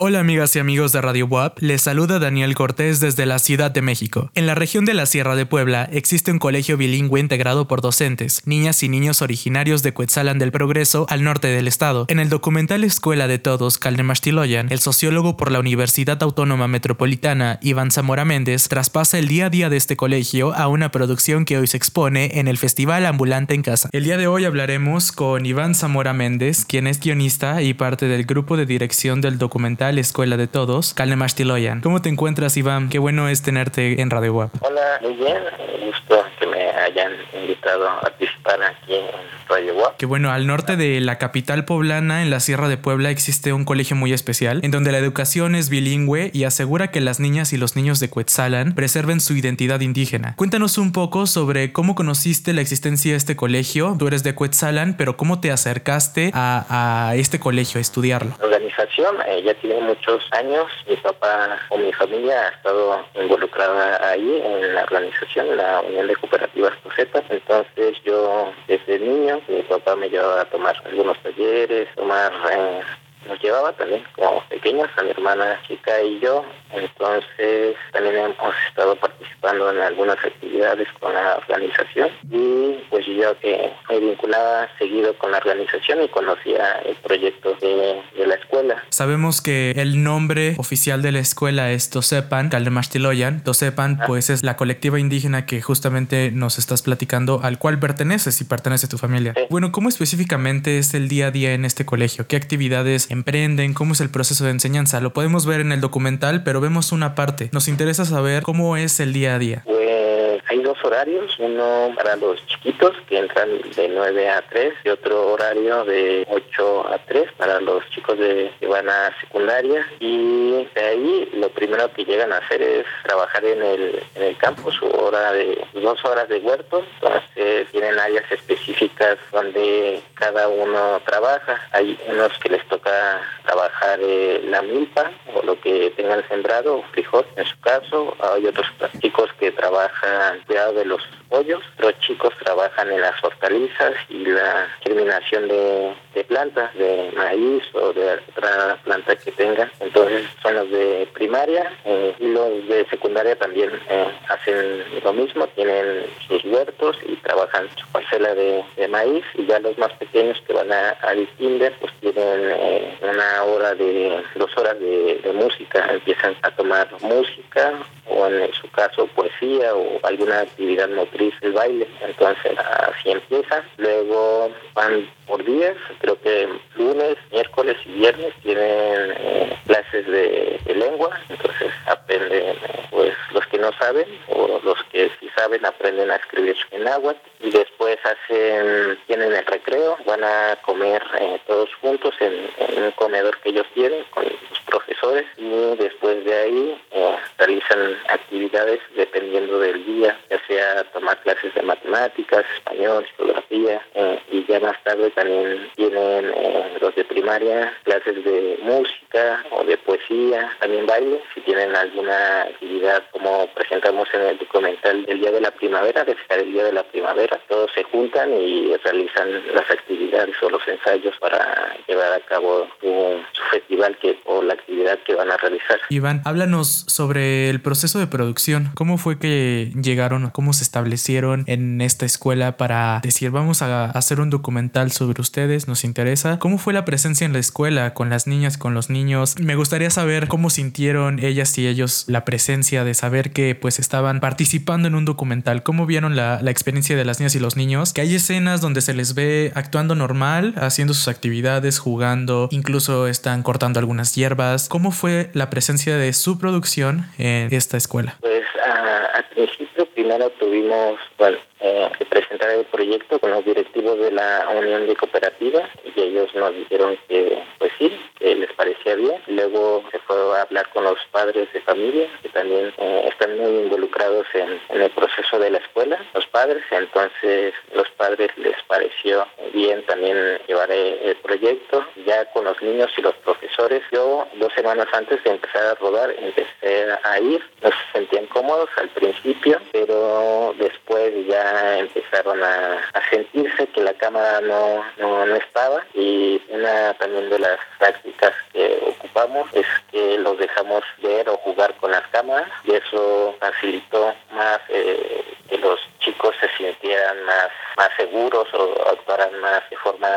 Hola amigas y amigos de Radio WAP, les saluda Daniel Cortés desde la Ciudad de México. En la región de la Sierra de Puebla existe un colegio bilingüe integrado por docentes, niñas y niños originarios de Cuetzalan del Progreso al norte del estado. En el documental Escuela de Todos, Calnemachtiloyan, el sociólogo por la Universidad Autónoma Metropolitana, Iván Zamora Méndez, traspasa el día a día de este colegio a una producción que hoy se expone en el Festival Ambulante en Casa. El día de hoy hablaremos con Iván Zamora Méndez, quien es guionista y parte del grupo de dirección del documental la Escuela de Todos, Calnemachtiloyan. ¿Cómo te encuentras, Iván? Qué bueno es tenerte en Radio Web. Hola, muy bien. gusto que me hayan invitado a participar aquí en. Qué bueno, al norte de la capital poblana, en la Sierra de Puebla, existe un colegio muy especial, en donde la educación es bilingüe y asegura que las niñas y los niños de Cuetzalan preserven su identidad indígena. Cuéntanos un poco sobre cómo conociste la existencia de este colegio. Tú eres de Cuetzalan, pero ¿cómo te acercaste a, a este colegio a estudiarlo? La organización eh, ya tiene muchos años. Mi papá o mi familia ha estado involucrada ahí en la organización, la Unión de Cooperativas Cosetas. Entonces yo desde niño, mi papá me llevaba a tomar algunos talleres, tomar... Eh, nos llevaba también como pequeños, a mi hermana chica y yo. Entonces también hemos estado participando en algunas actividades con la organización y pues yo que me vinculaba seguido con la organización y conocía el proyecto de, la escuela. Sabemos que el nombre oficial de la escuela es Tosepan, Caldemastiloyan. Tosepan ah. pues es la colectiva indígena que justamente nos estás platicando al cual perteneces y pertenece tu familia. Bueno, ¿cómo específicamente es el día a día en este colegio? ¿Qué actividades emprenden? ¿Cómo es el proceso de enseñanza? Lo podemos ver en el documental, pero vemos una parte. Nos interesa saber cómo es el día a día. Horarios, uno para los chiquitos que entran de 9 a 3 y otro horario de 8 a 3 para los chicos de, que van a secundaria. Y de ahí lo primero que llegan a hacer es trabajar en el, en el campo, su hora de dos horas de huerto, entonces tienen áreas específicas donde cada uno trabaja, hay unos que les toca trabajar eh, la milpa o lo que tengan sembrado, frijol en su caso, hay otros chicos que trabajan cuidado de los pollos, los chicos trabajan en las hortalizas y la germinación de, plantas, de maíz o de otra planta que tengan. Entonces son los de primaria eh, y los de secundaria también eh, hacen lo mismo, tienen sus huertos y trabajan su parcela de, maíz. Y ya los más pequeños que van a, al pues tienen eh, una hora de, dos horas de, de música, empiezan a tomar música o en su caso poesía o alguna actividad motriz del baile. Entonces así empieza. Luego van por días, creo que lunes, miércoles y viernes tienen eh, clases de, lengua, entonces aprenden pues los que no saben o los que sí saben aprenden a escribir en agua y después hacen tienen el recreo, van a comer eh, todos juntos en, un comedor que ellos tienen con los profesores y después de ahí eh, realizan actividades dependiendo del día, ya sea tomar clases de matemáticas, español, geografía eh, y ya más tarde también tienen los de primaria clases de música o de poesía, también baile, si tienen alguna actividad como presentamos en el documental del Día de la Primavera, de el Día de la Primavera, todos se juntan y realizan las actividades o los ensayos para llevar a cabo su, festival que, o la actividad que van a realizar. Iván, háblanos sobre el proceso de producción. ¿Cómo fue que llegaron, cómo se establecieron en esta escuela para decir vamos a hacer un documental sobre ustedes, nos interesa? ¿Cómo fue la presencia en la escuela con las niñas, con los niños? Me gustaría saber cómo sintieron ellas y ellos la presencia de saber que pues estaban participando en un documental. ¿Cómo vieron la, la experiencia de las niñas y los niños? Que hay escenas donde se les ve actuando normal, haciendo sus actividades, jugando, incluso están cortando algunas hierbas. ¿Cómo fue la presencia de su producción en esta escuela? Primero tuvimos, eh, presentar el proyecto con los directivos de la Unión de Cooperativas y ellos nos dijeron que pues sí, que les parecía bien. Luego se fue a hablar con los padres de familia que también eh, están muy involucrados en, el proceso de la escuela, los padres, entonces los padres les pareció bien también llevar el, proyecto ya con los niños y los profesores. Yo dos semanas antes de empezar a rodar empecé a ir, no se sentían cómodos al principio, pero después ya empezaron a, sentirse que la cámara no, no, no estaba y una también de las prácticas que ocupamos es que los dejamos ver o jugar con las cámaras y eso facilitó más eh, que los chicos se sintieran más, más seguros o actuaran más de forma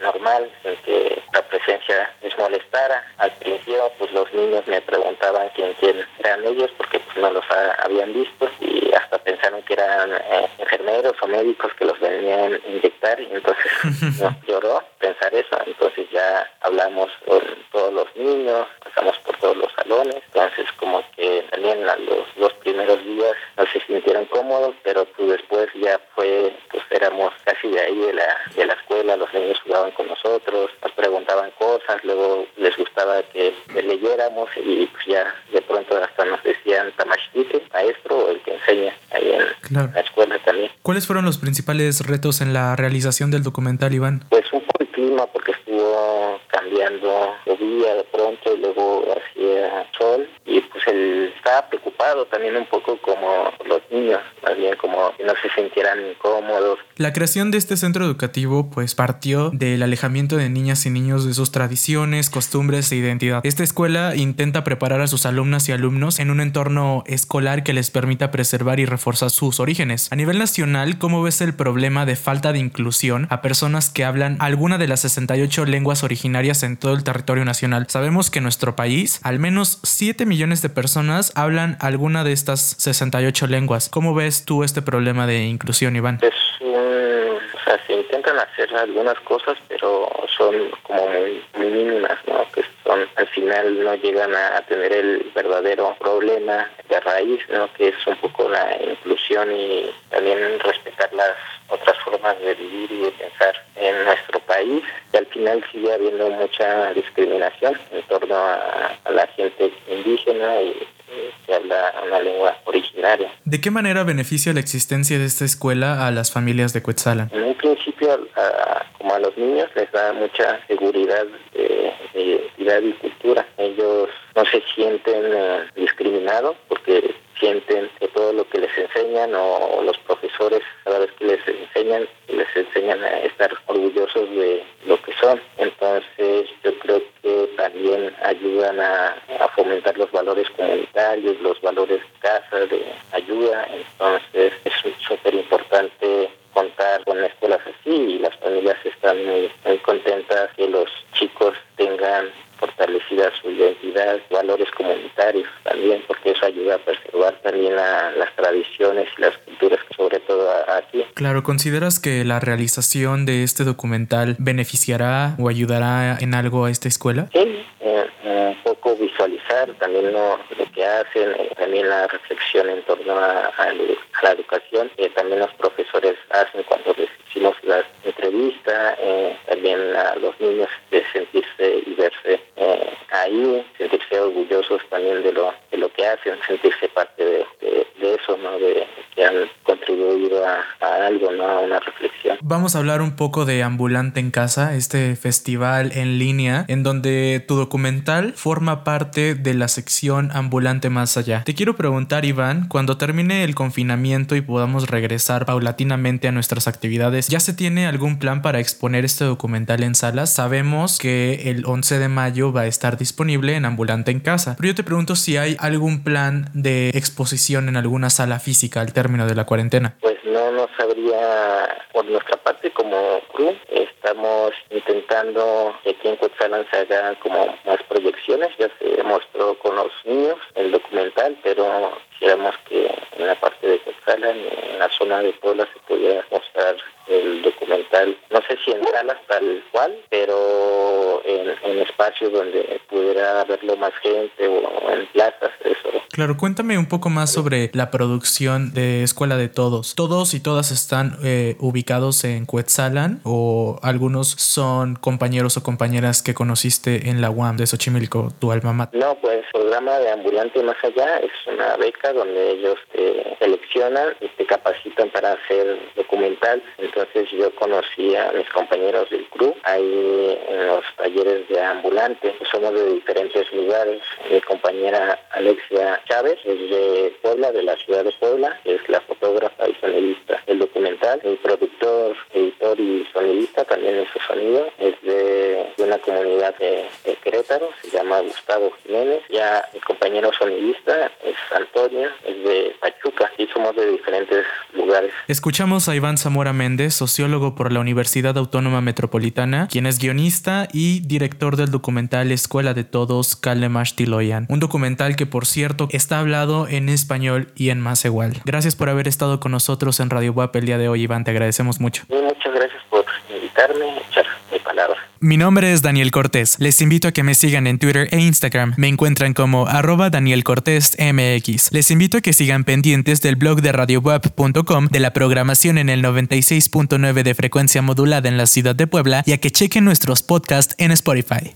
normal, sin que la presencia les molestara. Al principio, pues los niños me preguntaban quién, quién eran ellos porque pues no los habían visto y hasta pensaron que eran eh, enfermeros o médicos que los venían a inyectar y entonces lloró pensar eso. Entonces ya hablamos con todos los niños, pasamos por todos los salones, entonces como que también los dos primeros días no se sintieron cómodos, pero pues después ya fue, pues éramos casi de ahí de la, de la escuela, los niños jugaban con nosotros, nos preguntaban cosas, luego les gustaba que, leyéramos y pues ya de pronto hasta nos decían tamashite, maestro o el que enseña ahí en la escuela también. ¿Cuáles fueron los principales retos en la realización del documental, Iván? Pues un poco el clima, porque estuvo cambiando, llovía de pronto y luego hacía sol y pues él estaba preocupado también un poco como los niños, más como no se sintieran incómodos. La creación de este centro educativo pues partió del alejamiento de niñas y niños de sus tradiciones, costumbres e identidad. Esta escuela intenta preparar a sus alumnas y alumnos en un entorno escolar que les permita preservar y reforzar sus orígenes. A nivel nacional, ¿cómo ves el problema de falta de inclusión a personas que hablan alguna de las 68 lenguas originarias en todo el territorio nacional? Sabemos que en nuestro país al menos 7 millones de personas hablan alguna de estas 68 lenguas. ¿Cómo ves tú este problema de inclusión, Iván? Es o sea, se intentan hacer algunas cosas, pero son como muy, mínimas, ¿no? Que son, al final no llegan a tener el verdadero problema de raíz, ¿no? Que es un poco la inclusión y también respetar las otras formas de vivir y de pensar en nuestro país. Y al final sigue habiendo mucha discriminación en torno a, a la gente indígena y que habla una lengua originaria. ¿De qué manera beneficia la existencia de esta escuela a las familias de Cuetzalan? En un principio, como a los niños, les da mucha seguridad de, identidad y cultura. Ellos no se sienten eh, discriminados porque sienten que todo lo que les enseñan o, los profesores cada vez que les enseñan, les enseñan a estar orgullosos de lo que son. Entonces yo creo también ayudan a, fomentar los valores comunitarios, los valores de casa, de ayuda. Entonces es súper importante contar con escuelas así y las familias están muy, contentas que los chicos tengan fortalecida su identidad, valores comunitarios también, porque eso ayuda a preservar también las tradiciones y las culturas, aquí. Claro, ¿consideras que la realización de este documental beneficiará o ayudará en algo a esta escuela? Sí, eh, un poco visualizar también lo, que hacen, eh, también la reflexión en torno a, la educación, que también los profesores hacen cuando les hicimos la entrevista, eh, también a los niños de sentirse y verse ahí, sentirse orgullosos también de lo, de lo que hacen, sentirse parte de, eso, ¿no? De que han contribuido a, algo, ¿no? A una reflexión. Vamos a hablar un poco de Ambulante en Casa, este festival en línea, en donde tu documental forma parte de la sección Ambulante Más Allá. Te quiero preguntar, Iván, cuando termine el confinamiento y podamos regresar paulatinamente a nuestras actividades, ¿ya se tiene algún plan para exponer este documental en salas? Sabemos que el 11 de mayo va a estar disponible en Ambulante en Casa. Pero yo te pregunto si hay algún plan de exposición en alguna sala física al término de la cuarentena. Pues no, no sabría por nuestra parte como crew. Estamos intentando que aquí en Cuetzalan se hagan como más proyecciones. Ya se mostró con los niños el documental, pero quisiéramos que en la parte de Cuetzalan, en la zona de Puebla, se pudiera mostrar el documental, no sé si en salas tal cual, pero en, en espacios donde pudiera verlo más gente o en plazas, eso. Claro, cuéntame un poco más sobre la producción de Escuela de Todos. ¿Todos y todas están eh, ubicados en Cuetzalan o algunos son compañeros o compañeras que conociste en la UAM de Xochimilco, tu alma mater? No, pues programa de Ambulante Más Allá es una beca donde ellos te seleccionan y te capacitan para hacer documental. Entonces yo conocí a mis compañeros del club ahí en los talleres de ambulante. Somos de diferentes lugares. Mi compañera Alexia Chávez es de Puebla, de la ciudad de Puebla, es la fotógrafa y sonidista del documental. El productor, editor y sonidista también es su sonido. Es de, una comunidad de, Querétaro, se llama Gustavo Jiménez. Ya mi compañero sonidista es Antonio, es de Pachuca y somos de diferentes lugares. Escuchamos a Iván Zamora Méndez, sociólogo por la Universidad Autónoma Metropolitana, quien es guionista y director del documental Escuela de Todos, Kalemash Tiloyan. Un documental que, por cierto, está hablado en español y en más igual. Gracias por haber estado con nosotros en Radio WAP el día de hoy, Iván. Te agradecemos mucho. muchas gracias por invitarme, mi Mi nombre es Daniel Cortés. Les invito a que me sigan en Twitter e Instagram. Me encuentran como arroba Daniel Cortés MX. Les invito a que sigan pendientes del blog de radioweb.com, de la programación en el 96.9 de frecuencia modulada en la ciudad de Puebla y a que chequen nuestros podcasts en Spotify.